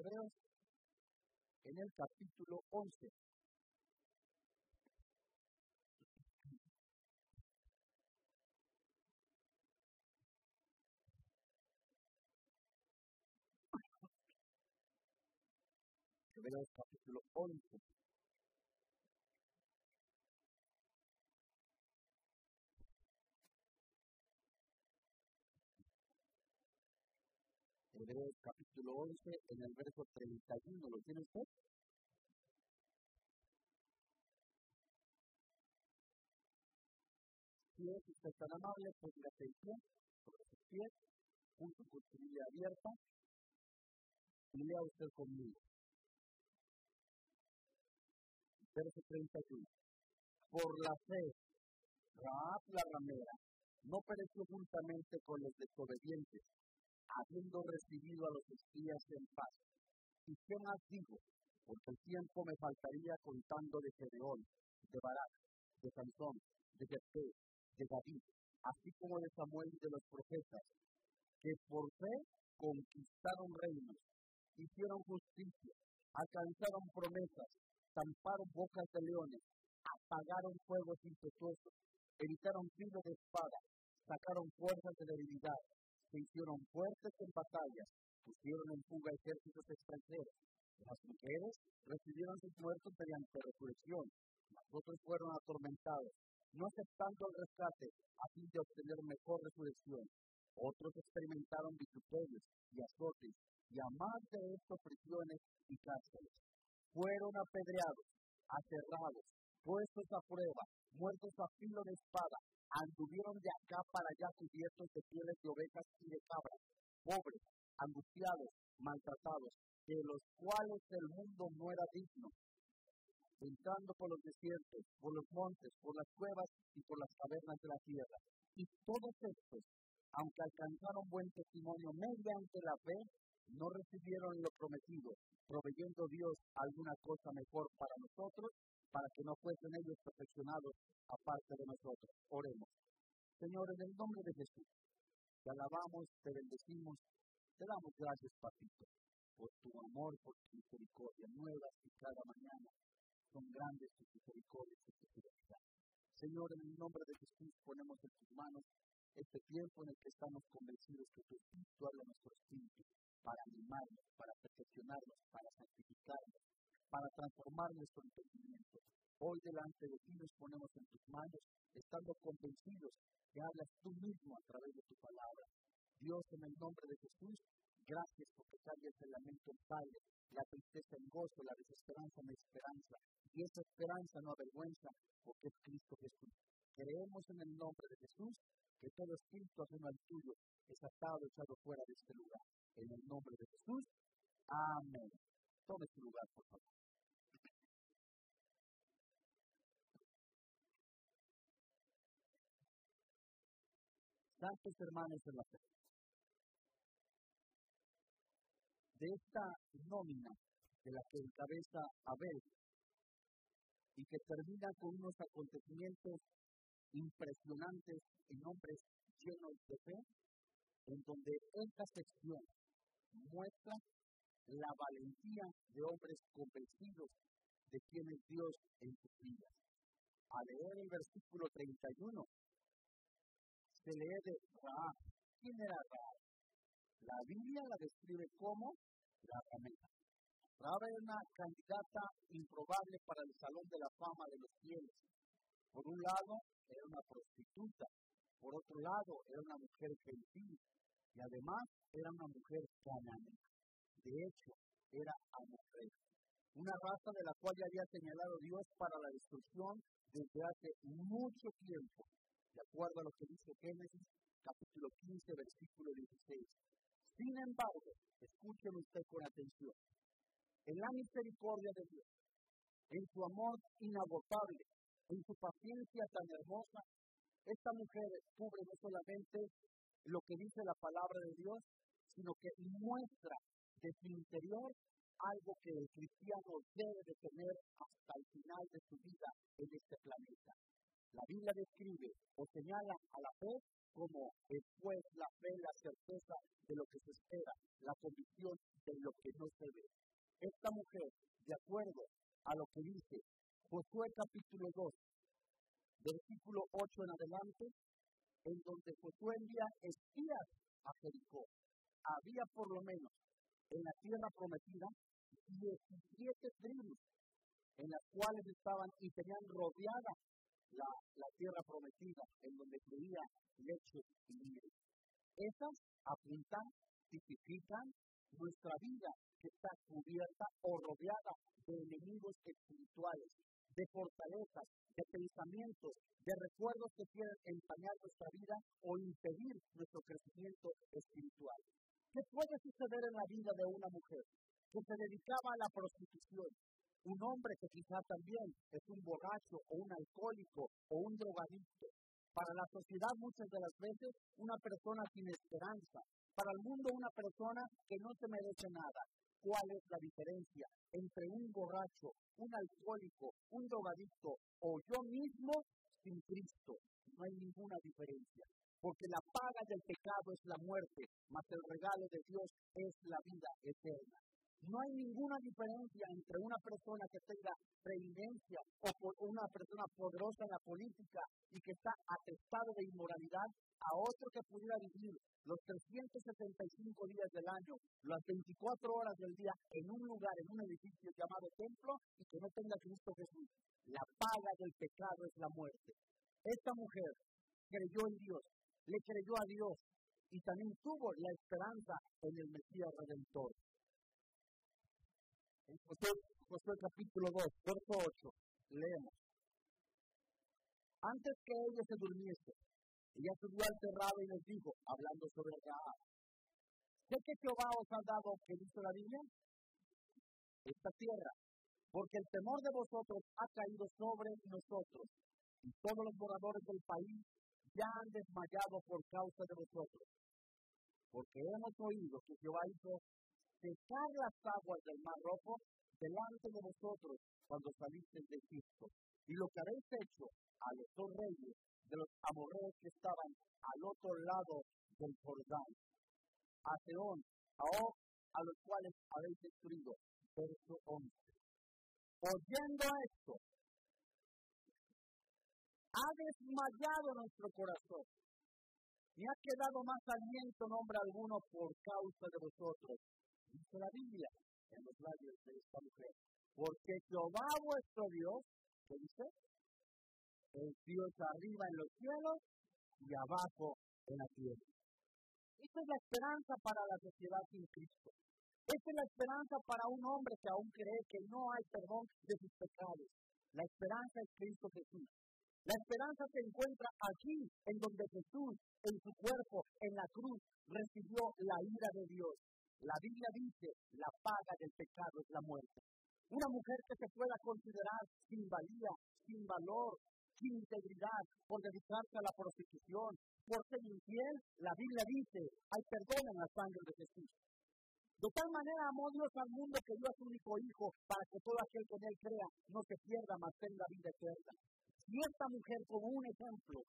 Hebreos en el capítulo 11. Hebreos capítulo 11. Capítulo 11, en el verso 31, ¿lo tiene usted? Si es usted tan amable, pues la atención sobre sus pies, junto con su Biblia abierta, y lea usted conmigo. Verso 31. Por la fe, Raab la ramera no pereció juntamente con los desobedientes, habiendo recibido a los espías en paz. ¿Y qué más digo? Porque el tiempo me faltaría contando de Gedeón, de Barak, de Sansón, de Jefté, de David, así como de Samuel y de los profetas, que por fe conquistaron reinos, hicieron justicia, alcanzaron promesas, tamparon bocas de leones, apagaron fuegos impetuosos, evitaron filo de espada, sacaron fuerzas de debilidad, se hicieron fuertes en batallas, pusieron en fuga ejércitos extranjeros. Las mujeres recibieron sus muertos mediante resurrección, los otros fueron atormentados, no aceptando el rescate a fin de obtener mejor resurrección. Otros experimentaron vituperios y azotes, y a más de esto prisiones y cárceles. Fueron apedreados, aterrados, puestos a prueba, muertos a filo de espada, anduvieron de acá para allá cubiertos de pieles de ovejas y de cabras, pobres, angustiados, maltratados, de los cuales el mundo no era digno, entrando por los desiertos, por los montes, por las cuevas y por las cavernas de la tierra. Y todos estos, aunque alcanzaron buen testimonio mediante la fe, no recibieron lo prometido, proveyendo Dios alguna cosa mejor para nosotros, para que no fuesen ellos perfeccionados aparte de nosotros. Oremos. Señor, en el nombre de Jesús, te alabamos, te bendecimos, te damos gracias, Papito, por tu amor, por tu misericordia, nuevas y cada mañana son grandes tus misericordias y tu fidelidad. Señor, en el nombre de Jesús ponemos en tus manos este tiempo en el que estamos convencidos que tu Espíritu habla nuestro espíritu para animarnos, para perfeccionarnos, para santificarnos, para transformar nuestro entendimiento. Hoy delante de ti nos ponemos en tus manos, estando convencidos que hablas tú mismo a través de tu palabra. Dios, en el nombre de Jesús, gracias porque cambias el lamento en Padre, la tristeza en gozo, la desesperanza en esperanza. Y esa esperanza no avergüenza porque es Cristo Jesús. Creemos en el nombre de Jesús que todo espíritu ajeno al tuyo es atado, echado fuera de este lugar. En el nombre de Jesús. Amén. Tome su lugar, por favor. Santos hermanos de la fe. De esta nómina de la que encabeza Abel y que termina con unos acontecimientos impresionantes en hombres llenos de fe, en donde esta sección muestra la valentía de hombres convencidos de quién es Dios en sus vidas. Al leer el versículo 31, se lee de Raab. ¿Quién era Raab? La Biblia la describe como la ramera. Raab era una candidata improbable para el salón de la fama de los cielos. Por un lado, era una prostituta. Por otro lado, era una mujer gentil. Y además, era una mujer cananea. De hecho, era amorrera. Una raza de la cual ya había señalado Dios para la destrucción desde hace mucho tiempo de acuerdo a lo que dice Génesis capítulo 15, versículo 16. Sin embargo, escuchen usted con atención. En la misericordia de Dios, en su amor inagotable, en su paciencia tan hermosa, esta mujer descubre no solamente lo que dice la palabra de Dios, sino que muestra de su interior algo que el cristiano debe de tener hasta el final de su vida en este planeta. La Biblia describe o señala a la fe como después la fe, la certeza de lo que se espera, la convicción de lo que no se ve. Esta mujer, de acuerdo a lo que dice Josué capítulo 2, versículo 8 en adelante, en donde Josué envía espías a Jericó. Había por lo menos en la tierra prometida 17 tribus en las cuales estaban y tenían rodeada la, tierra prometida, en donde fluía leche y miel. Esas apuntan, tipifican nuestra vida que está cubierta o rodeada de enemigos espirituales, de fortalezas, de pensamientos, de recuerdos que quieren empañar nuestra vida o impedir nuestro crecimiento espiritual. ¿Qué puede suceder en la vida de una mujer que se dedicaba a la prostitución? Un hombre que quizá también es un borracho o un alcohólico o un drogadicto. Para la sociedad muchas de las veces una persona sin esperanza. Para el mundo una persona que no se merece nada. ¿Cuál es la diferencia entre un borracho, un alcohólico, un drogadicto o yo mismo sin Cristo? No hay ninguna diferencia. Porque la paga del pecado es la muerte, mas el regalo de Dios es la vida eterna. No hay ninguna diferencia entre una persona que tenga preeminencia o una persona poderosa en la política y que está atestado de inmoralidad a otro que pudiera vivir los 375 días del año, las 24 horas del día en un lugar, en un edificio llamado templo y que no tenga Cristo Jesús. La paga del pecado es la muerte. Esta mujer creyó en Dios, le creyó a Dios y también tuvo la esperanza en el Mesías Redentor. Josué, capítulo 2, verso 8, leemos. Antes que ella se durmiese, ella subió al cerrado y les dijo, hablando sobre Rahab, sé que Jehová os ha dado, que dice la Biblia, esta tierra, porque el temor de vosotros ha caído sobre nosotros, y todos los moradores del país ya han desmayado por causa de vosotros. Porque hemos oído que Jehová hizo secar las aguas del mar rojo delante de vosotros cuando salisteis de Egipto. Y lo que habéis hecho a los dos reyes de los amorreos que estaban al otro lado del Jordán, a Teón, a Og, a los cuales habéis destruido. Verso 11. Oyendo esto, ha desmayado nuestro corazón y ha quedado más aliento nombre alguno por causa de vosotros dice la Biblia en los labios de esta mujer. Porque Jehová vuestro Dios, ¿qué dice? Es Dios arriba en los cielos y abajo en la tierra. Esta es la esperanza para la sociedad sin Cristo. Esta es la esperanza para un hombre que aún cree que no hay perdón de sus pecados. La esperanza es Cristo Jesús. La esperanza se encuentra aquí, en donde Jesús, en su cuerpo, en la cruz, recibió la ira de Dios. La Biblia dice, la paga del pecado es la muerte. Una mujer que se pueda considerar sin valía, sin valor, sin integridad, por dedicarse a la prostitución, por ser infiel, la Biblia dice, hay perdón en la sangre de Jesús. De tal manera amó Dios al mundo que dio a su único Hijo para que todo aquel que en él crea no se pierda, mas tenga vida eterna. Y esta mujer, como un ejemplo,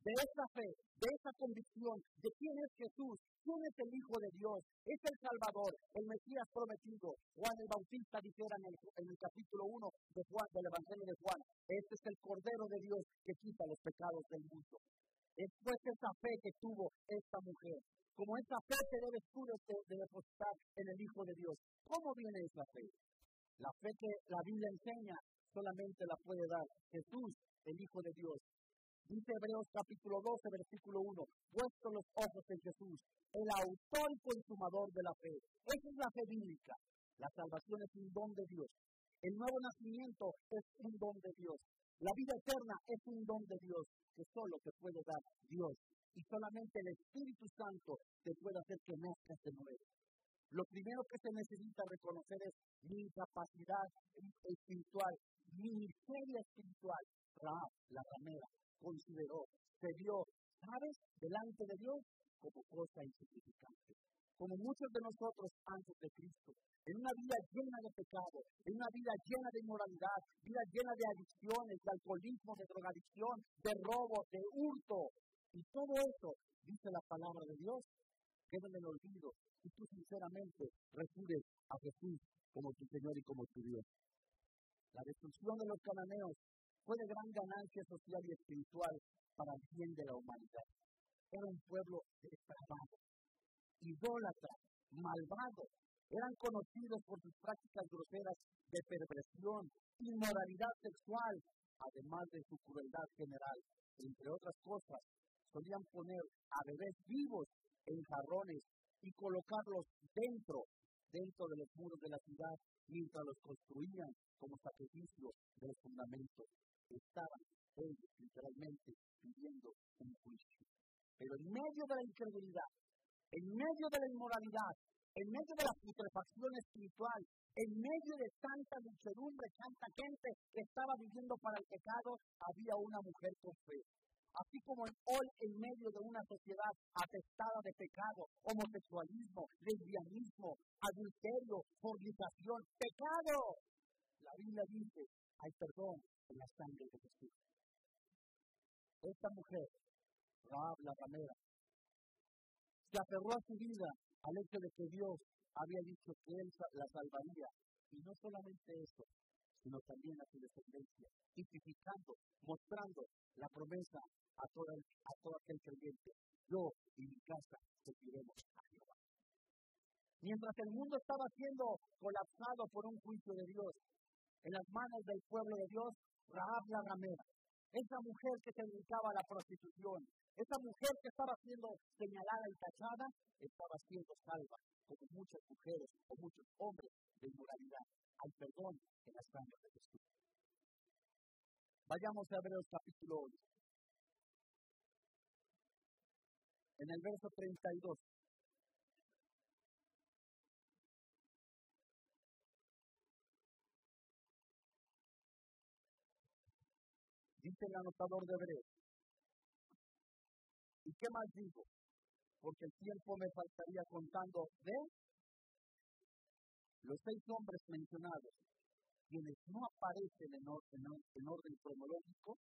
de esa fe, de esa convicción de quién es Jesús, quién es el Hijo de Dios, es el Salvador, el Mesías prometido. Juan el Bautista dijera en el, capítulo 1 de Juan, del Evangelio de Juan, este es el Cordero de Dios que quita los pecados del mundo. Es pues esa fe que tuvo esta mujer. Como esa fe que debes tú de depositar en el Hijo de Dios. ¿Cómo viene esa fe? La fe que la Biblia enseña solamente la puede dar Jesús, el Hijo de Dios, Dice Hebreos capítulo 12, versículo 1, puesto los ojos en Jesús, el autor y consumador de la fe. Esa es la fe bíblica. La salvación es un don de Dios. El nuevo nacimiento es un don de Dios. La vida eterna es un don de Dios que solo te puede dar Dios. Y solamente el Espíritu Santo te puede hacer que nazcas de nuevo. Lo primero que se necesita reconocer es mi incapacidad espiritual, mi miseria espiritual. la ramera, consideró, se vio, ¿sabes?, delante de Dios como cosa insignificante. Como muchos de nosotros antes de Cristo, en una vida llena de pecado, en una vida llena de inmoralidad, vida llena de adicciones, de alcoholismo, de drogadicción, de robo, de hurto, Y todo eso, dice la palabra de Dios, queda en el olvido si tú sinceramente recibes a Jesús como tu Señor y como tu Dios. La destrucción de los cananeos fue de gran ganancia social y espiritual para el bien de la humanidad. Era un pueblo depravado, idólatra, malvado. Eran conocidos por sus prácticas groseras de perversión, inmoralidad sexual, además de su crueldad general. Entre otras cosas, solían poner a bebés vivos en jarrones y colocarlos dentro, dentro de los muros de la ciudad, mientras los construían como sacrificio de los fundamentos. Estaban ellos literalmente pidiendo un juicio. Pero en medio de la incredulidad, en medio de la inmoralidad, en medio de la putrefacción espiritual, en medio de tanta muchedumbre, tanta gente que estaba viviendo para el pecado, había una mujer con fe. Así como hoy en medio de una sociedad atestada de pecado, homosexualismo, lesbianismo, adulterio, fornicación, pecado. La Biblia dice, hay perdón en la sangre de Jesús. Esta mujer, Raab la ramera, se aferró a su vida al hecho de que Dios había dicho que él la salvaría. Y no solamente eso, sino también a su descendencia, tipificando, mostrando la promesa a, toda, a todo aquel creyente. Yo y mi casa serviremos a Jehová. Mientras el mundo estaba siendo colapsado por un juicio de Dios, en las manos del pueblo de Dios, Rahab la ramera, esa mujer que se dedicaba a la prostitución, esa mujer que estaba siendo señalada y tachada, estaba siendo salva, como muchas mujeres o muchos hombres de inmoralidad. Hay perdón en las sangre de Jesús. Vayamos a Hebreos capítulo 8. En el verso 32. Dice el anotador de Hebreos. ¿Y qué más digo? Porque el tiempo me faltaría contando de los seis hombres mencionados, quienes no aparecen en, orden cronológico,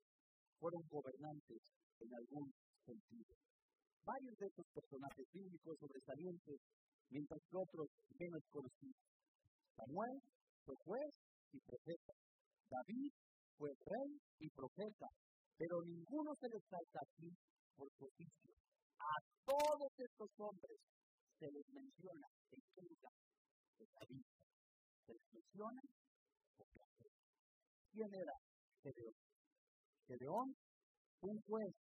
fueron gobernantes en algún sentido. Varios de estos personajes bíblicos sobresalientes, mientras que otros menos conocidos. Samuel fue juez y profeta. David fue rey y profeta, pero ninguno se les salta aquí por su. A todos estos hombres se les menciona en lugar de David. Se les menciona por placer. ¿Quién era Gedeón? Gedeón, un juez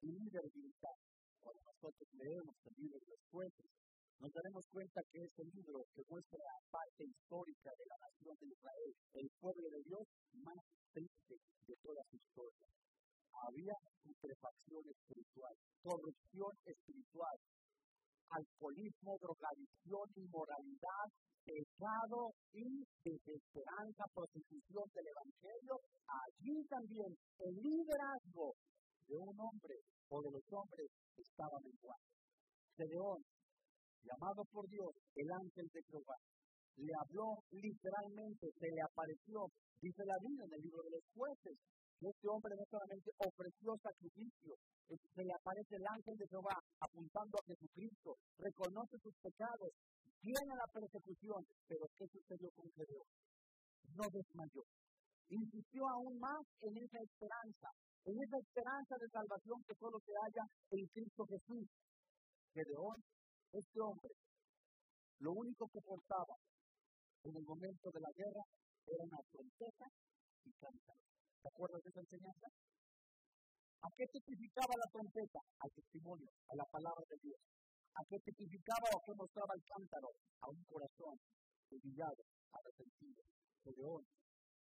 y líder militar. Cuando nosotros leemos el libro de los jueces, nos daremos cuenta que es el libro que muestra la parte histórica de la nación de Israel, el pueblo de Dios más triste de toda su historia. Había putrefacción espiritual, corrupción espiritual, alcoholismo, drogadicción, inmoralidad, pecado y desesperanza, prostitución del Evangelio. Allí también el liderazgo de un hombre o de los hombres estaba menguando. Gedeón, llamado por Dios el ángel de Jehová, le habló literalmente, se le apareció, dice la Biblia en el libro de los jueces, que este hombre no solamente ofreció sacrificio, se le aparece el ángel de Jehová apuntando a Jesucristo, reconoce sus pecados, viene la persecución, pero ¿qué sucedió con Gedeón? No desmayó. Insistió aún más en esa esperanza, en esa esperanza de salvación que solo se halla en Cristo Jesús. Gedeón, este hombre, lo único que portaba en el momento de la guerra era una trompeta y cántaro. ¿Te acuerdas de esa enseñanza? ¿A qué testificaba la trompeta? Al testimonio, a la palabra de Dios. ¿A qué testificaba o qué mostraba el cántaro? A un corazón humillado, arrepentido. Gedeón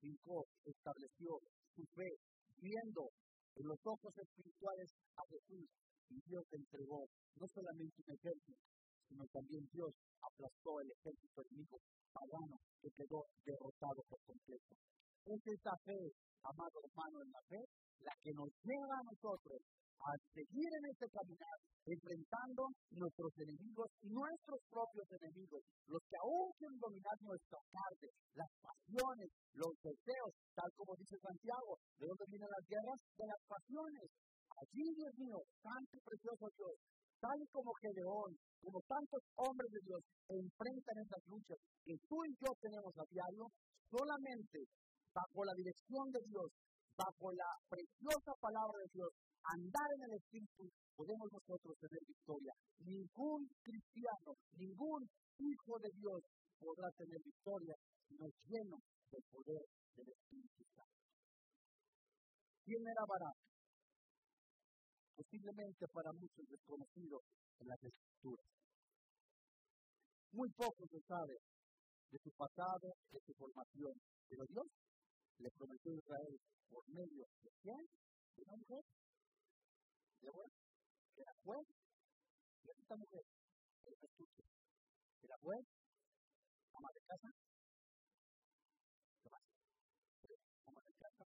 fincó, estableció su fe, viendo en los ojos espirituales a Jesús Dios entregó no solamente un ejército, sino también Dios aplastó el ejército enemigo pagano que quedó derrotado por completo. Es esa fe, amado hermano en la fe, la que nos lleva a nosotros a seguir en este caminar, enfrentando nuestros enemigos y nuestros propios enemigos, los que aún quieren dominar nuestra carne, las pasiones, los deseos, tal como dice Santiago, ¿de dónde vienen las guerras? De las pasiones. Allí, Dios mío, santo y precioso Dios, tal como Gedeón, como tantos hombres de Dios enfrentan esas luchas que tú y yo tenemos a diario, solamente bajo la dirección de Dios, bajo la preciosa palabra de Dios, andar en el Espíritu, podemos nosotros tener victoria. Ningún cristiano, ningún hijo de Dios podrá tener victoria si no es lleno del poder del Espíritu Santo. ¿Quién era Barak? Posiblemente para muchos desconocido en las escrituras. Muy poco se sabe de su pasado, de su formación, pero Dios le prometió a Israel por medio de quién? De una mujer, de bueno, que era juez, y esta mujer, era astucia, era juez, ama de casa. Ama de casa,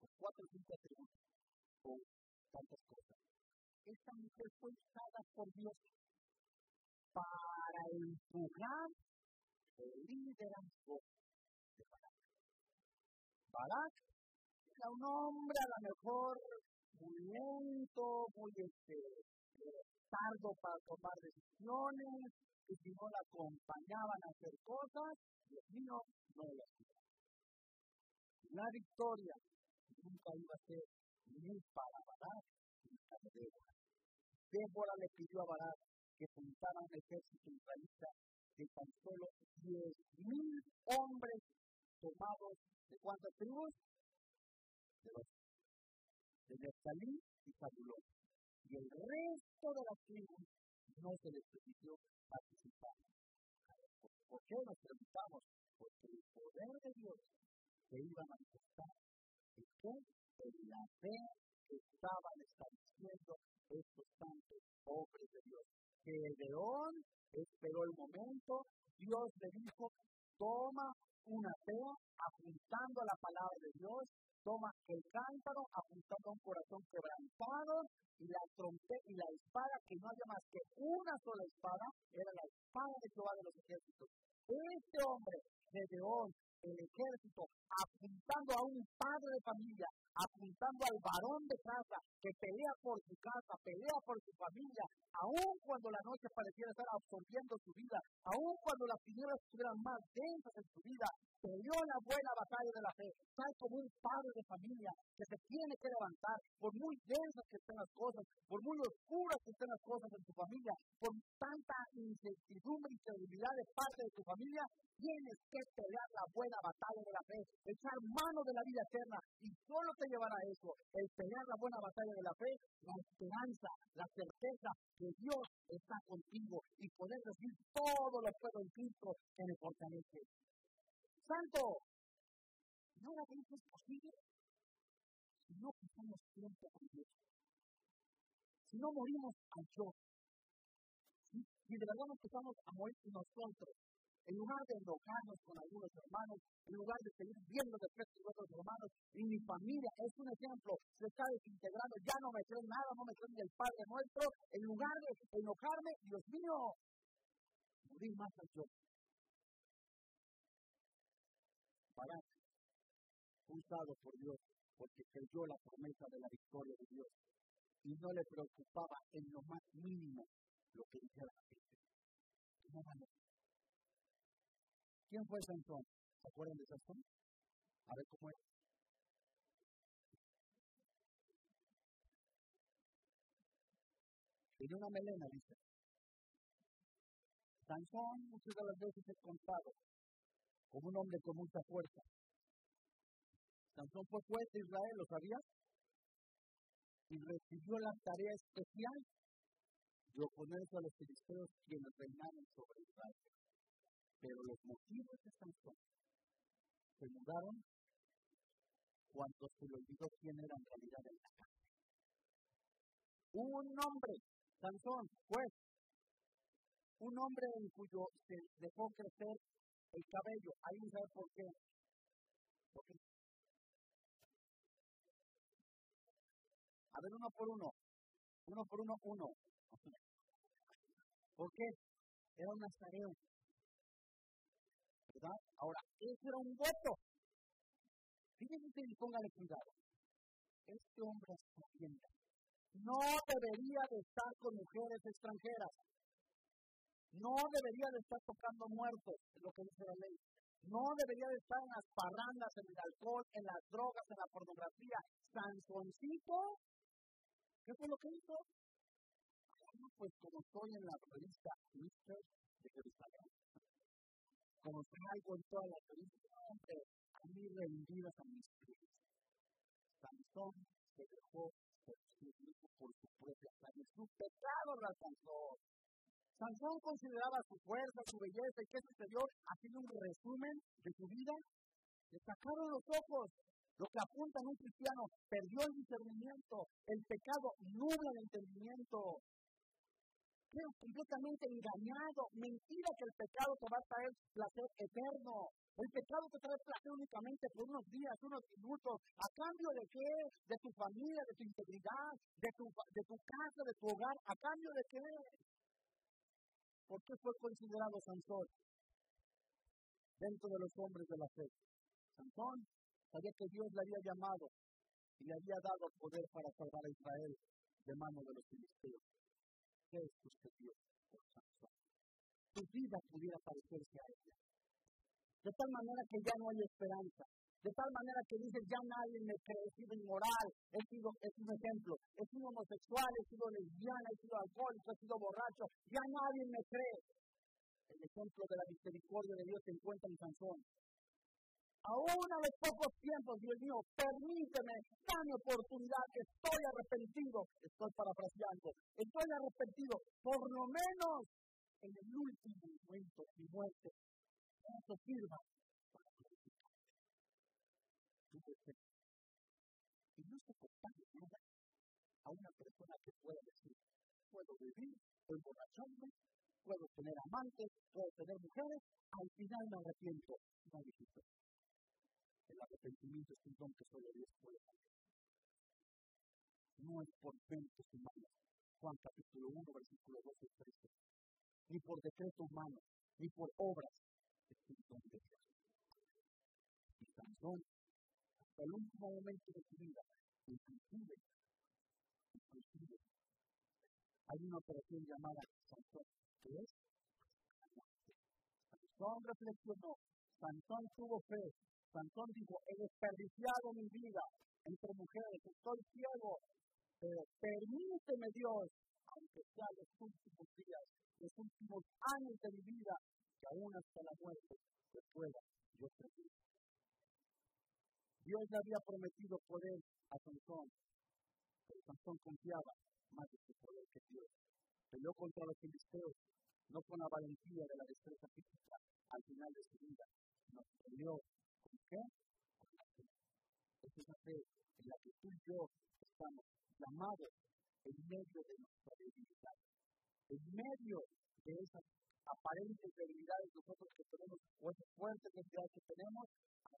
con cuatro o cinco tantas cosas. Esta mujer fue usada por Dios para empujar el liderazgo de Barak. Barak era un hombre a lo mejor muy lento, muy este, tardo para tomar decisiones, que si no la acompañaban a hacer cosas, Dios mío, no lo hacía. La victoria nunca iba a ser ni para Barak para Débora. Débora le pidió a Barak que juntara un ejército israelita de tan solo diez mil hombres tomados de cuántas tribus? De los de Neftalí y Zabulón. Y el resto de las tribus no se les permitió participar. ¿Por qué nos preguntamos? Porque el poder de Dios se iba a manifestar en qué? En la fe que estaban estableciendo estos santos hombres de Dios. Que León esperó el momento, Dios le dijo, toma una fe apuntando a la palabra de Dios, toma el cántaro apuntando a un corazón quebrantado y la trompeta y la espada, que no haya más que una sola espada, era la espada de Jehová de los ejércitos. Este hombre, Gedeón, el ejército, apuntando a un padre de familia, apuntando al varón de casa que pelea por su casa, pelea por su familia, aun cuando la noche pareciera estar absorbiendo su vida, aun cuando las tinieblas estuvieran más densas en su vida, peleó la buena batalla de la fe, tal como un padre de familia que se tiene que levantar, por muy densas que estén las cosas, por muy oscuras que estén las cosas en su familia, por tanta incertidumbre y credibilidad de parte de tu familia, tienes que pelear la buena batalla de la fe, echar mano de la vida eterna y solo te llevará a eso, el pelear la buena batalla de la fe, la esperanza, la certeza que Dios está contigo y poder decir todo lo puedo en Cristo que me fortalece. Santo, no la eso es posible si no pasamos tiempo con Dios. Si no morimos al yo. Si, de verdad nos empezamos a morir nosotros en lugar de enojarnos con algunos hermanos, en lugar de seguir viendo defectos de otros hermanos, y mi familia es un ejemplo, se está desintegrando, ya no me creen nada, no me creen ni el Padre nuestro, en lugar de enojarme, Dios mío, morir más al yo. Para usado por Dios, porque creyó la promesa de la victoria de Dios, y no le preocupaba en lo más mínimo lo que dijera la gente. No, ¿Quién fue Sansón? ¿Se acuerdan de Sansón? A ver cómo es. Tenía una melena, dice. Sansón muchas de las veces es contado como un hombre con mucha fuerza. Sansón fue juez de Israel, ¿lo sabías? Y recibió la tarea especial de oponerse a los filisteos quienes reinaron sobre Israel. Pero los motivos de Sansón se mudaron cuando se le olvidó quién era en realidad el atacante. Un hombre, Sansón, pues, un hombre en cuyo se dejó crecer el cabello. ¿Alguien sabe por qué? ¿Por A ver, uno por uno. Uno por uno, uno. ¿Por qué? Era un nazareo. ¿verdad? Ahora, eso era un voto. Fíjense y póngale cuidado. este hombre es No debería de estar con mujeres extranjeras. No debería de estar tocando muertos, es lo que dice la ley. No debería de estar en las parrandas, en el alcohol, en las drogas, en la pornografía. Sansoncito, ¿qué fue lo que hizo? pues como estoy en la revista Mister de Jerusalén, como algo en todas las revistas, hombre, a mí rendidas a mis pies. Sansón se dejó por su propia carne. Su pecado la Sansón. Sansón consideraba su fuerza, su belleza, y ¿qué sucedió? Haciendo un resumen de su vida. Le sacaron los ojos. Lo que apunta en un cristiano, perdió el discernimiento. El pecado nubla el entendimiento. Quedo completamente engañado. Mentira que el pecado te va a traer placer eterno. El pecado te trae placer únicamente por unos días, unos minutos. ¿A cambio de qué? De tu familia, de tu integridad, de tu, de tu casa, de tu hogar. ¿A cambio de qué? ¿Por qué fue considerado Sansón dentro de los hombres de la fe? Sansón sabía que Dios le había llamado y le había dado poder para salvar a Israel de manos de los filisteos. ¿Qué sucedió con Sansón? Tu vida pudiera parecerse a ella. De tal manera que ya no hay esperanza. De tal manera que dices, ya nadie me cree, he sido inmoral, he sido, es un ejemplo, he sido homosexual, he sido lesbiana, he sido alcohólico, he sido borracho, ya nadie me cree. El ejemplo de la misericordia de Dios se encuentra en Sansón. Aún a los pocos tiempos, Dios mío, permíteme, dame oportunidad, estoy arrepentido, estoy parafraseando, estoy arrepentido, por lo menos en el último momento de mi muerte, eso sirva y no se compara nada a una persona que pueda decir, puedo vivir, emborracharme, puedo tener amantes, puedo tener mujeres, al final me arrepiento. No dijiste. El arrepentimiento es un don que solo Dios puede hacer. No es por méritos humanos. Juan capítulo 1, versículo 12 y 13. Ni por decreto humano, ni por obras. Es un don de Dios. Y Sansón el último momento de su vida, inclusive, inclusive, hay una operación llamada Sansón, que es Sansón reflexionó, Sansón tuvo fe, Sansón dijo, he desperdiciado mi vida entre mujeres, estoy ciego, pero permíteme Dios, aunque sea los últimos días, los últimos años de mi vida, que aún hasta la muerte se pueda yo servir. Dios le había prometido poder a Sansón, pero Sansón confiaba más en su poder que Dios. Peleó contra los filisteos, no con la valentía de la destreza física al final de su vida, sino peleó Esa es la fe en la que tú y yo estamos llamados en medio de nuestra debilidad, en medio de esas aparentes debilidades nosotros que tenemos, o esas fuertes debilidades que tenemos,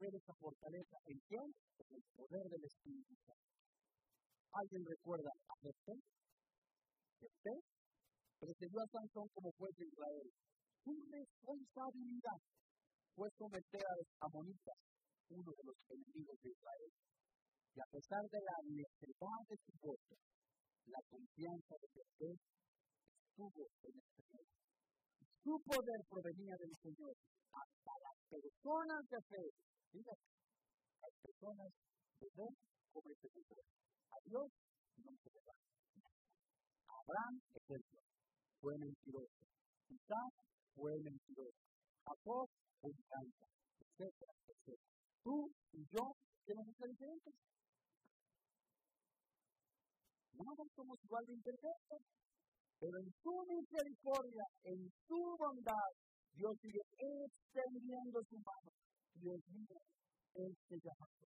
ver esa fortaleza. ¿En quién? En el poder del Espíritu Santo. ¿Alguien recuerda a Jefté? Jefté precedió a Sansón como juez de Israel. Su responsabilidad fue someter a los amonitas, uno de los enemigos de Israel. Y a pesar de la necesidad de su voto, la confianza de Jefté estuvo en el Señor. Su poder provenía del Señor. Hasta las personas de fe las personas de ven como este. A Dios no se le va. Abraham, ejemplo, fue mentiroso. Isaac fue mentiroso. Jacob, encanta, etcétera, etcétera. Tú y yo tenemos ser diferentes. No somos igual de imperfectos, pero en su misericordia, en su bondad, Dios sigue extendiendo su mano Dios mío, este llamado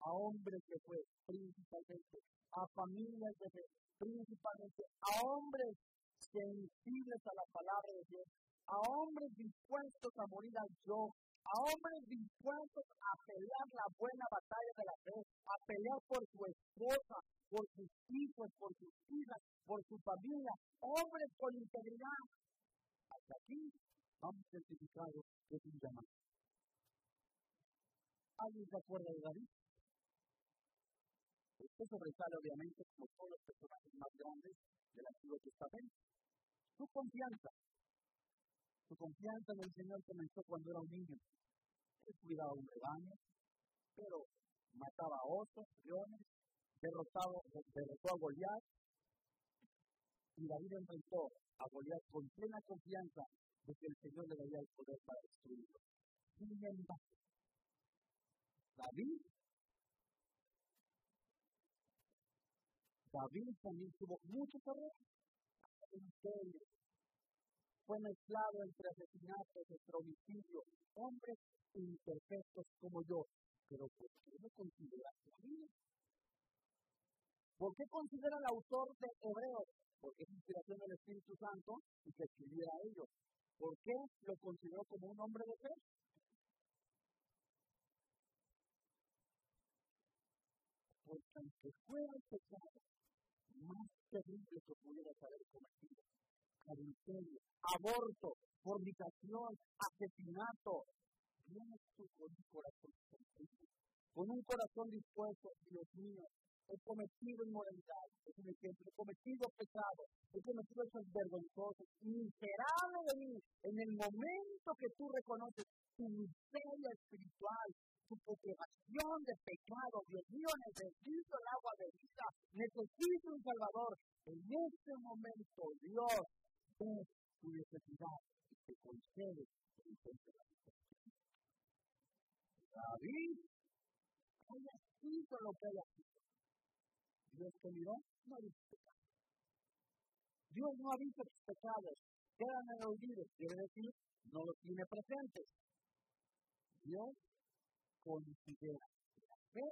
a hombres de fe, principalmente, a familias de fe, principalmente, a hombres sensibles a la palabra de Dios, a hombres dispuestos a morir al yo, a hombres dispuestos a pelear la buena batalla de la fe, a pelear por su esposa, por sus hijos, por sus hijas, por su familia, hombres con integridad. Hasta aquí vamos certificados de su llamado. ¿Alguien se acuerda de David? Esto sobresale obviamente como todos los personajes más grandes del Antiguo Testamento. Su confianza. Confianza en el Señor comenzó cuando era un niño. Él cuidaba un rebaño, pero mataba osos, leones, derrotado, derrotó a Goliat, y David enfrentó a Goliat con plena confianza de que el Señor le daría el poder para destruirlo. Sin embargo, David, David también tuvo muchos errores. Fue mezclado entre asesinatos, entre homicidios, hombres imperfectos como yo. Pero ¿por qué lo considera David? ¿Por qué considera el autor de Hebreos? Porque es inspiración del Espíritu Santo y que escribiera a ellos. ¿Por qué lo consideró como un hombre de fe? Porque aunque fuera el pecado más terrible que pudiera haber cometido, adulterio, aborto, fornicación, asesinato, viene tú con un corazón con un corazón dispuesto, Dios mío, he cometido inmoralidad, es un ejemplo, he cometido pecado, he cometido hechos vergonzosos, miserable de mí, en el momento que tú reconoces tu miseria espiritual, tu preocupación de pecado, Dios mío, necesito el agua de vida, necesito un Salvador, en este momento Dios ve tu necesidad y te concede el encuentro de la David haya sido lo que haya sido Dios te miró, no ha visto pecado. Dios no ha visto tus pecados, quedan en el olvido, quiere decir, no los tiene presentes. Dios considera la fe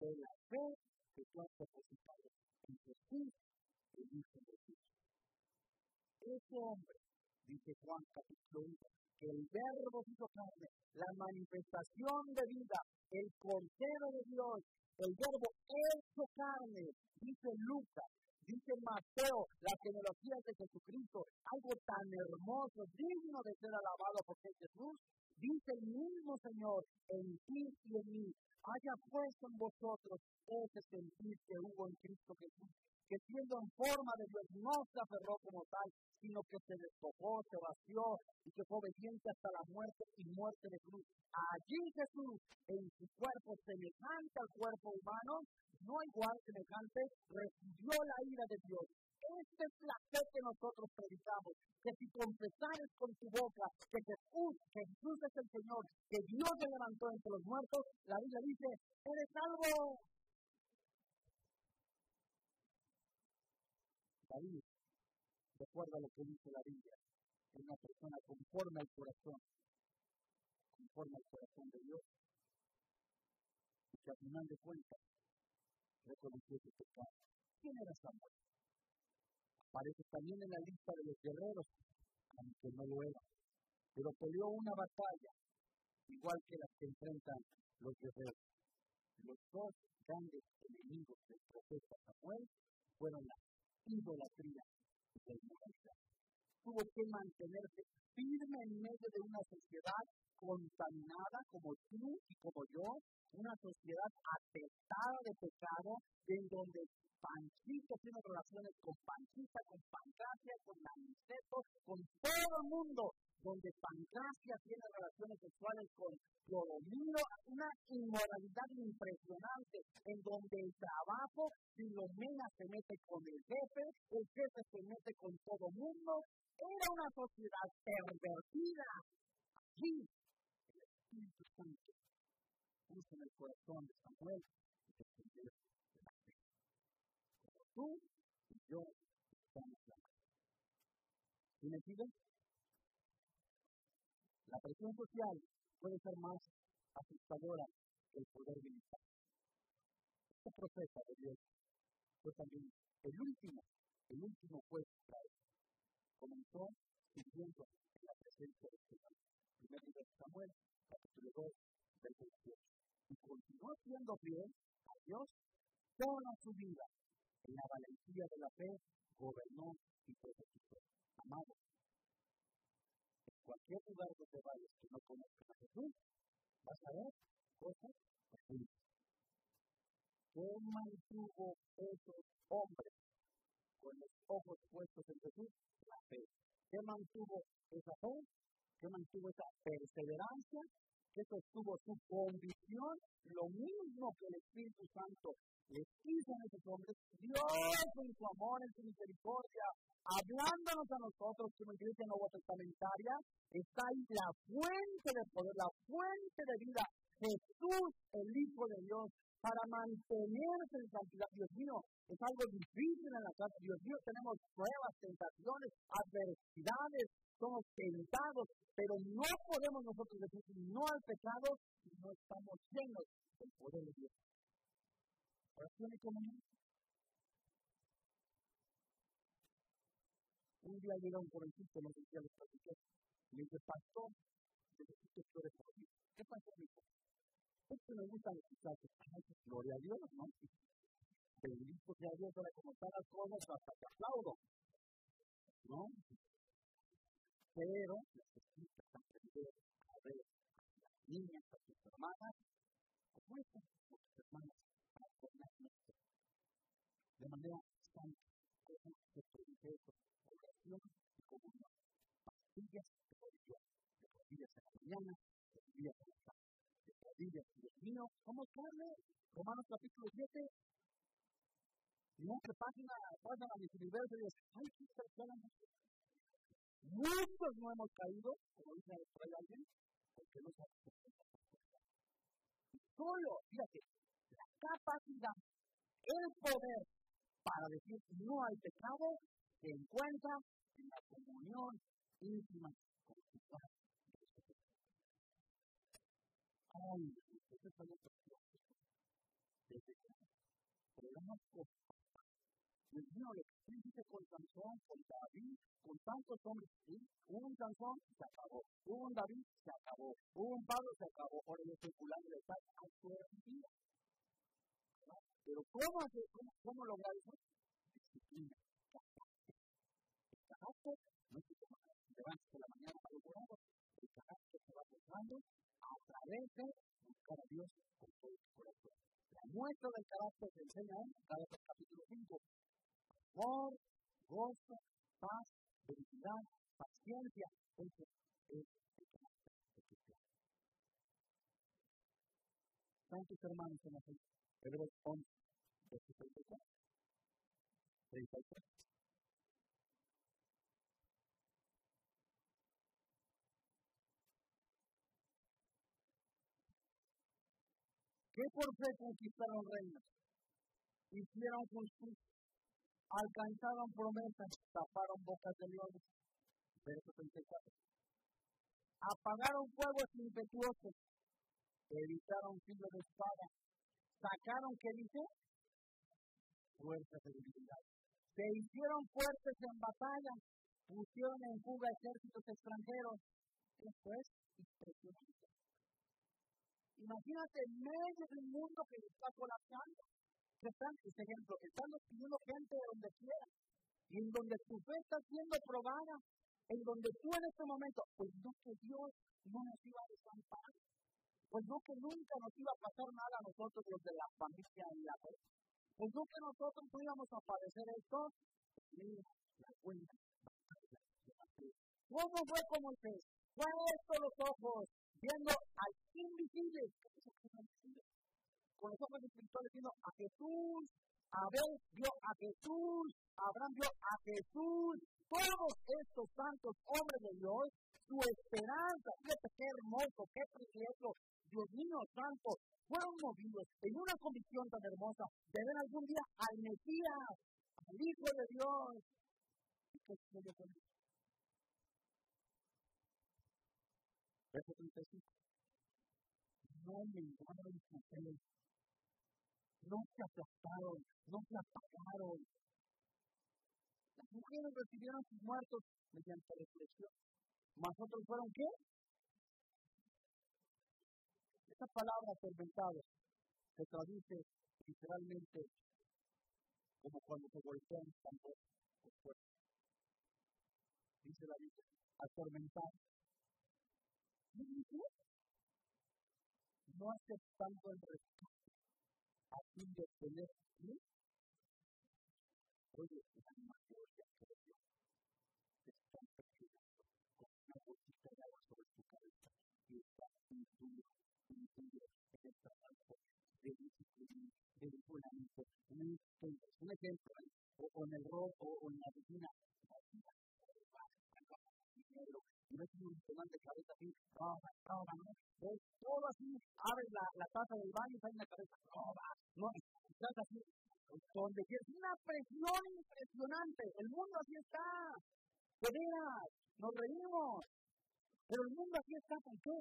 de la fe que tú has depositado en Jesús, el Hijo de Dios. Ese hombre, dice Juan capítulo 1, que el verbo hizo carne, la manifestación de vida, el cordero de Dios, el verbo hecho carne, dice Lucas, dice Mateo, la genealogía de Jesucristo, algo tan hermoso, digno de ser alabado porque Jesús, dice el mismo Señor, en ti y en mí, haya puesto en vosotros ese sentir que hubo en Cristo Jesús, que siendo en forma de Dios no se aferró como tal, sino que se despojó, se vació y que fue obediente hasta la muerte y muerte de cruz. Allí Jesús, en su cuerpo semejante al cuerpo humano, no igual semejante, recibió la ira de Dios. Esta es la fe que nosotros predicamos, que si confesares con tu boca que Jesús, Jesús es el Señor, que Dios se levantó entre los muertos, la Biblia dice, eres salvo. David, recuerda lo que dice la Biblia, es una persona conforme al corazón, conforme al corazón de Dios, y que al final de cuentas reconoció su pecado. ¿Quién era Samuel? Aparece también en la lista de los guerreros, aunque no lo era, pero peleó una batalla, igual que las que enfrentan los guerreros. Los dos grandes enemigos del profeta Samuel fueron la idolatría Tuvo que mantenerse firme en medio de una sociedad contaminada como tú y como yo, una sociedad afectada de pecado, en donde Panchito tiene relaciones con Panchita, con Pancracia, con Aniceto, con todo el mundo, donde Pancracia tiene relaciones sexuales con Clodomiro, una inmoralidad impresionante, en donde el trabajo, Filomena se mete con el jefe, el jefe se mete con todo el mundo, era una sociedad pervertida. El Espíritu Santo puso en el corazón de Samuel defender la fe. Como tú y yo estamos la ¿Sí me siguen? La presión social puede ser más asustadora que el poder militar. Este profeta de Dios fue también el último, el último juez de. Comenzó sirviendo en la presencia del Señor. Primer libro de Samuel, capítulo 2, del 28 y continuó siendo fiel a Dios toda su vida. En la valentía de la fe gobernó y profetizó. Amado, en cualquier lugar donde vayas que no conozcas a Jesús, vas a ver cosas terribles. ¿Qué mantuvo esos hombres con los ojos puestos en Jesús? La fe. ¿Qué mantuvo esa fe? ¿Qué mantuvo esa perseverancia? ¿Qué sostuvo su convicción? Lo mismo que el Espíritu Santo les hizo a esos hombres, Dios en su amor, en su misericordia, hablándonos a nosotros como iglesia nueva testamentaria, está ahí la fuente de poder, la fuente de vida, Jesús, el Hijo de Dios, para mantenerse en santidad. Dios mío, es algo difícil en la casa. Dios mío, tenemos pruebas, tentaciones, adversidades, somos tentados, pero no podemos nosotros decir no al pecado si no estamos llenos del poder de Dios. Oración y comunión. Un día llega un jovencito, sé si les platiqué, y le dice, pastor, necesito que ore por mí. ¿Qué pasó, hijo? Es que me gustan los muchachos. Ay, gloria a Dios, ¿no? Bendito sea Dios, ahora como están las cosas, hasta te aplaudo. ¿No? Pero necesitas aprender a ver a las niñas, a tus hermanas, como estas, a tus hermanas, para ponernos de manera santa, como se proceso, oración y comunión. Pastillas de oración, de pastillas en la mañana, de pastillas en la tarde, de pastillas, Dios mío, ¿cómo carne? Romanos capítulo 7, no que página pasan a mis universos y dicen, ay, qué persona Muchos no hemos caído, como dice por ahí alguien, porque no sabemos Solo, fíjate, la capacidad, el poder para decir no al pecado se encuentra en la comunión íntima con su Padre. Ay, eso es algo precioso. Desde que dice con Sansón, con David, con tantos hombres, ¿sí? Hubo un Sansón, se acabó. Hubo un David, se acabó. Hubo un Pablo, se acabó. Ahora yo estoy culando de tal a. Pero ¿cómo, cómo, cómo lograr eso? Disciplina. El carácter no es que te levantes por la mañana para lograrlo. El carácter se va formando a través de buscar a Dios con todo tu corazón. La muestra del carácter se enseña en Gálatas capítulo 5 amor, gozo, paz, felicidad, paciencia. Eso es el carácter espiritual. Tantos hermanos en la fe. Hebreos 11, versículo 34. 33. ¿Qué por fe conquistaron reinos? Hicieron justicia alcanzaron promesas, taparon bocas de leones. Verso 34. Apagaron fuegos impetuosos, evitaron filo de espada, sacaron, ¿qué dice? Fuerzas de debilidad. Se hicieron fuertes en batalla, pusieron en fuga ejércitos extranjeros. Esto es impresionante. Imagínate medio de un mundo que está colapsando que están, este ejemplo, están despidiendo gente de donde quiera, y en donde tu fe está siendo probada, en donde tú en este momento, pues no que Dios no nos iba a desamparar, pues no que nunca nos iba a pasar nada a nosotros los de la familia y la fe, pues no que nosotros no íbamos a padecer esto, pues mira la cuenta ¿Cómo fue como se fue esto los ojos, viendo al invisible, con los ojos espirituales viendo a Jesús, Abel vio a Jesús, Abraham vio a Jesús, todos estos santos hombres de Dios, su esperanza, fíjate qué hermoso, qué privilegio, Dios mío santo, fueron movidos en una convicción tan hermosa de ver algún día al Mesías, al Hijo de Dios. Verso 35. No me en su fe no se aplastaron, no se apagaron. Las mujeres recibieron sus muertos mediante resurrección. ¿Más otros fueron qué? Esta palabra atormentado se traduce literalmente como cuando se golpea un tambor. Dice la Biblia, atormentado. ¿Qué dice? No aceptando el rescate a fin de obtener ¿sí? Oye, la mayoría que yo te están presionando con una bolsita de agua sobre tu cabeza y está muy duro, muy duro en el trabajo de disciplina, de regulamiento. Un ejemplo, o, o en el robo, o, en la y ves un tomate de cabeza así, roba, roba, ¿no? Ves todo así, abres la, la taza del baño y sale la cabeza, roba, ¿no? Estás así, donde quieres, una presión impresionante, el mundo así está, de veras, nos reímos, pero el mundo así está, ¿por qué?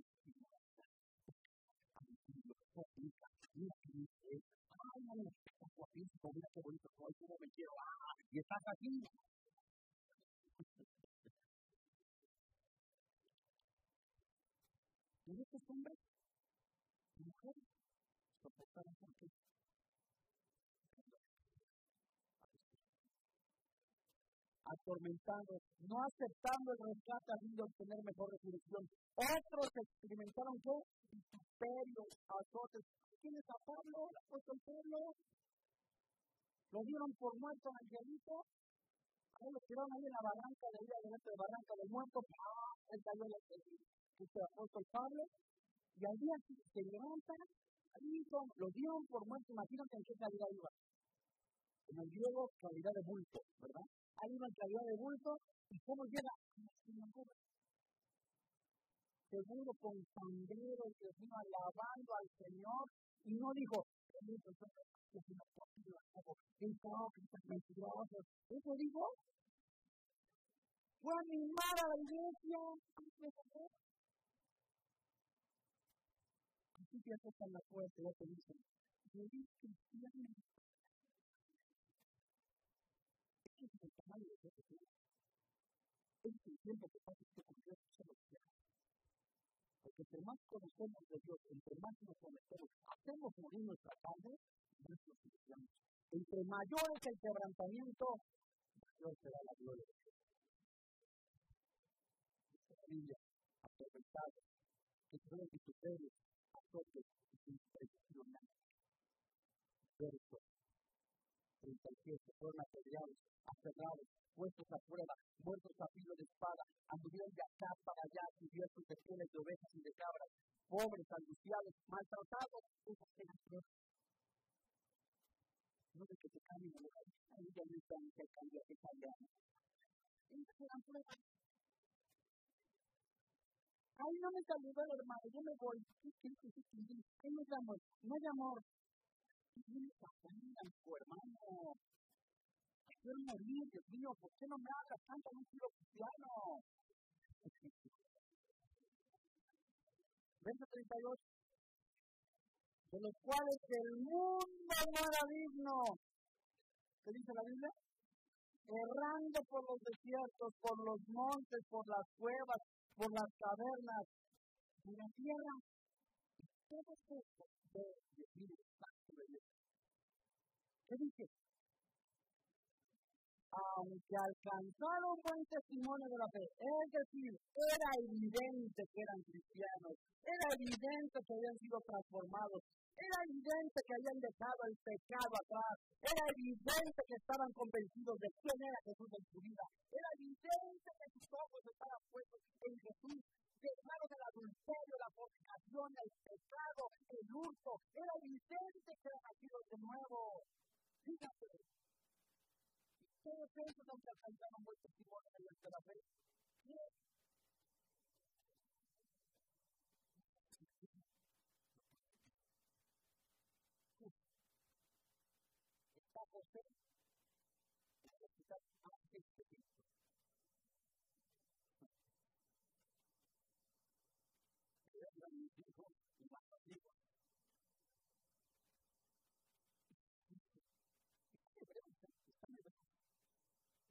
Ay, no, guapísimo, mira qué bonito cómo me quiero, ah, y estás aquí, Y estos hombres mujeres soportaron por qué. Atormentados, no aceptando el rescate a fin de obtener mejor resurrección. Otros experimentaron qué? Vituperios, azotes. ¿Quién es a Pablo? El apóstol Pablo. Lo dieron por muerto en angelito. Ahí lo tiraron ahí en la barranca de vida, delante de barranca del muerto. ¡Ah! Él cayó en la este apóstol Pablo, y al día se levantan, ahí los dieron por muerto, imagínate en qué calidad iba. En el griego, calidad de bulto, ¿verdad? Ahí iba en calidad de bulto, y cómo llega seguro con sombrero, Dios mío, alabando al Señor, y no dijo, eso dijo, fue animar a la iglesia, Así que tocan la puerta y te dicen, eres cristiano. Este es el tamaño de Dios. Este es el tiempo que pasa con Dios, se lo Porque entre más conocemos de Dios, entre más nos conocemos, hacemos morir nuestra carne, nuestros cristianos. Entre mayor es el quebrantamiento, mayor será la gloria de Dios. Dice la Biblia, atormentados, que fueron vituperios, azotes impresionantes. Verso 37, fueron apedreados, aferrados, puestos a prueba, muertos a filo de espada, anduvieron de acá para allá, cubiertos de pieles de ovejas y de cabras, pobres, angustiados, maltratados, esas eran pruebas. No de que te cambien la ahí ya no están que cambia, que cambia. Esas eran pruebas. Ahí no me saludó el hermano, yo me voy. ¿Qué que se ¿Qué me llamó? No hay amor. ¿Qué viene pasando, tu hermano? Quiero morir, Dios mío, ¿por qué no me hagas tanto un tiro cristiano? Verso 32. De los cuales el mundo no era digno. ¿Qué dice la Biblia? Errando por los desiertos, por los montes, por las cuevas, por las cavernas de la tierra. Todo esto de decir el ¿Qué dice? Aunque alcanzaron buen testimonio de la fe, es decir, era evidente que eran cristianos, era evidente que habían sido transformados, era evidente que habían dejado el pecado atrás. Era evidente que estaban convencidos de quién era Jesús en su vida. Era evidente que sus ojos estaban puestos en Jesús. Dejaron el adulterio, la fornicación, el pecado, el hurto. Era evidente que eran nacidos de nuevo. Fíjate. Todos testimonio de la fe, José necesitar antes de Cristo. Era mi hijo y más amigo.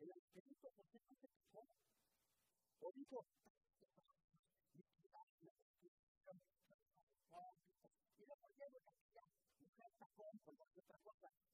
El angelito José no se quejó. O dijo, Mira, por qué no aquella mujer sacó por otra cosa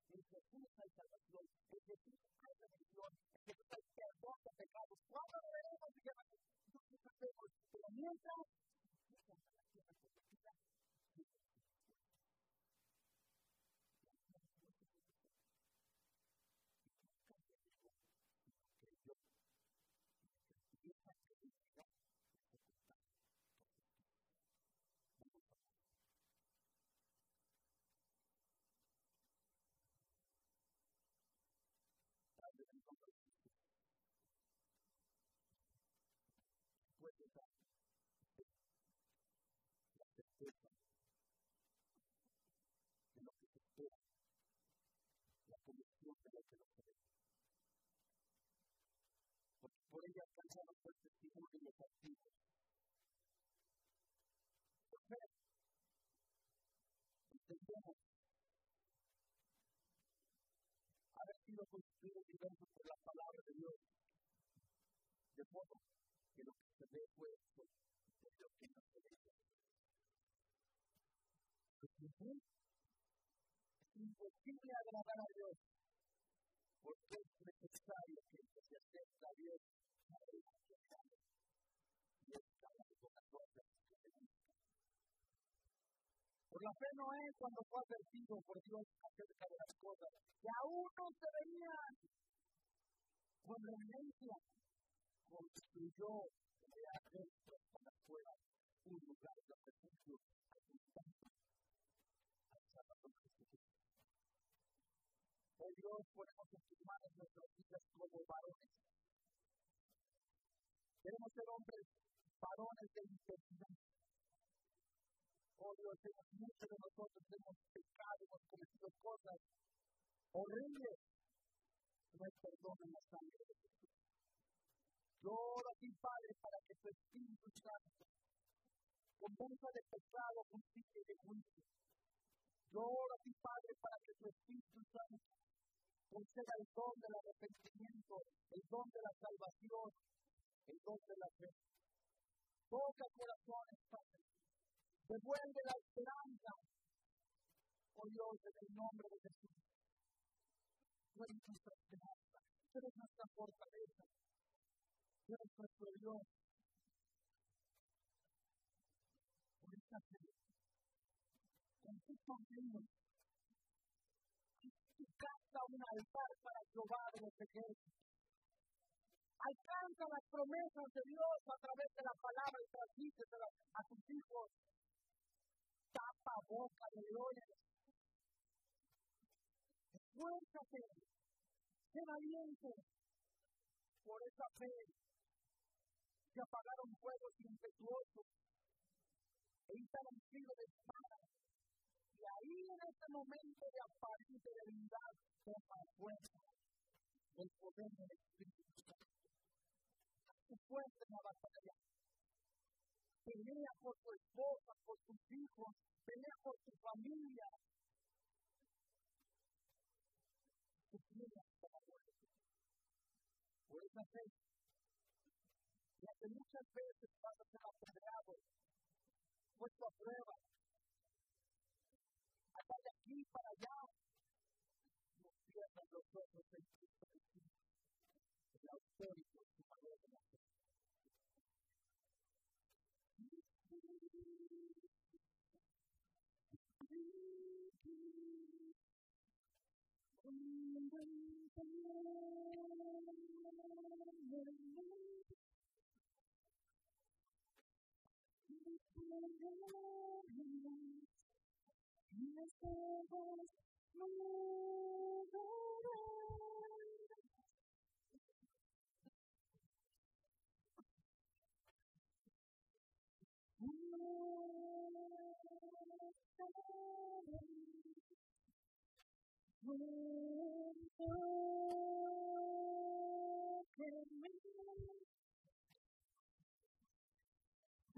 Jesús hay salvación, en Jesús hay redención, en Jesús perdón de pecados. ¿Cuándo lo veremos? No sabemos, pero mientras por ella alcanzamos el testimonio de los antiguos. Por fe, entendemos haber sido construido diverso por la palabra de Dios, de modo que lo que se ve fue de lo que no se ve. Es imposible agradar a Dios, porque es necesario que se acerque a Dios por la fe Noé, cuando fue advertido por Dios acerca de las cosas que aún no se veían, con reverencia construyó de adentro para afuera un lugar de refugio al Salvador Jesucristo. Oh Dios, ponemos en nuestras vidas como varones Queremos ser hombres, varones de integridad. Oh Dios, muchos de nosotros hemos pecado, hemos cometido cosas horribles. No hay perdón en la sangre de Jesús. Oro a ti, Padre, para que tu Espíritu Santo convenza de pecado, justicia y de juicio. Yo a ti, Padre, para que tu Espíritu Santo conceda el don del arrepentimiento, el don de la salvación, el don de la fe. Toca corazones, Padre. Devuelve la esperanza. Oh Dios, en el nombre de Jesús. Tú eres nuestra esperanza. Tú eres nuestra fortaleza. Eres nuestro Dios. Por esta fe, con tu familia, tu casa un altar para de los ejércitos alcanza las promesas de Dios a través de la palabra y transmítesela a tus hijos. Tapa boca de leones. Esfuérzate, sé valiente por esa fe. Se apagaron fuegos impetuosos e instalan filo de espada. Y ahí en este momento de aparente debilidad toma fuerza el poder del Espíritu Santo tu fuerza en la batalla. Pelea por tu esposa, por tus hijos, pelea por tu familia. Tu. Por esa fe, la que muchas veces pasa naufragados, puesto a prueba, hasta de aquí para allá, nos pierdan los ojos en Cristo Jesús, el autor y consumador de la fe. Look at me.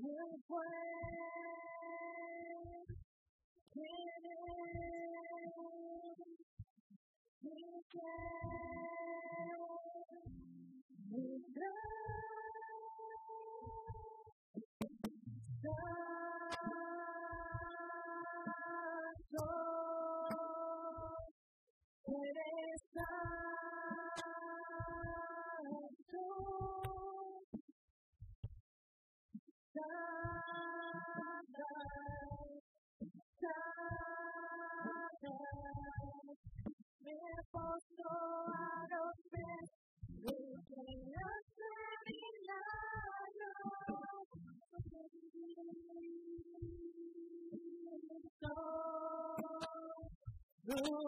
will praise His name. His. good.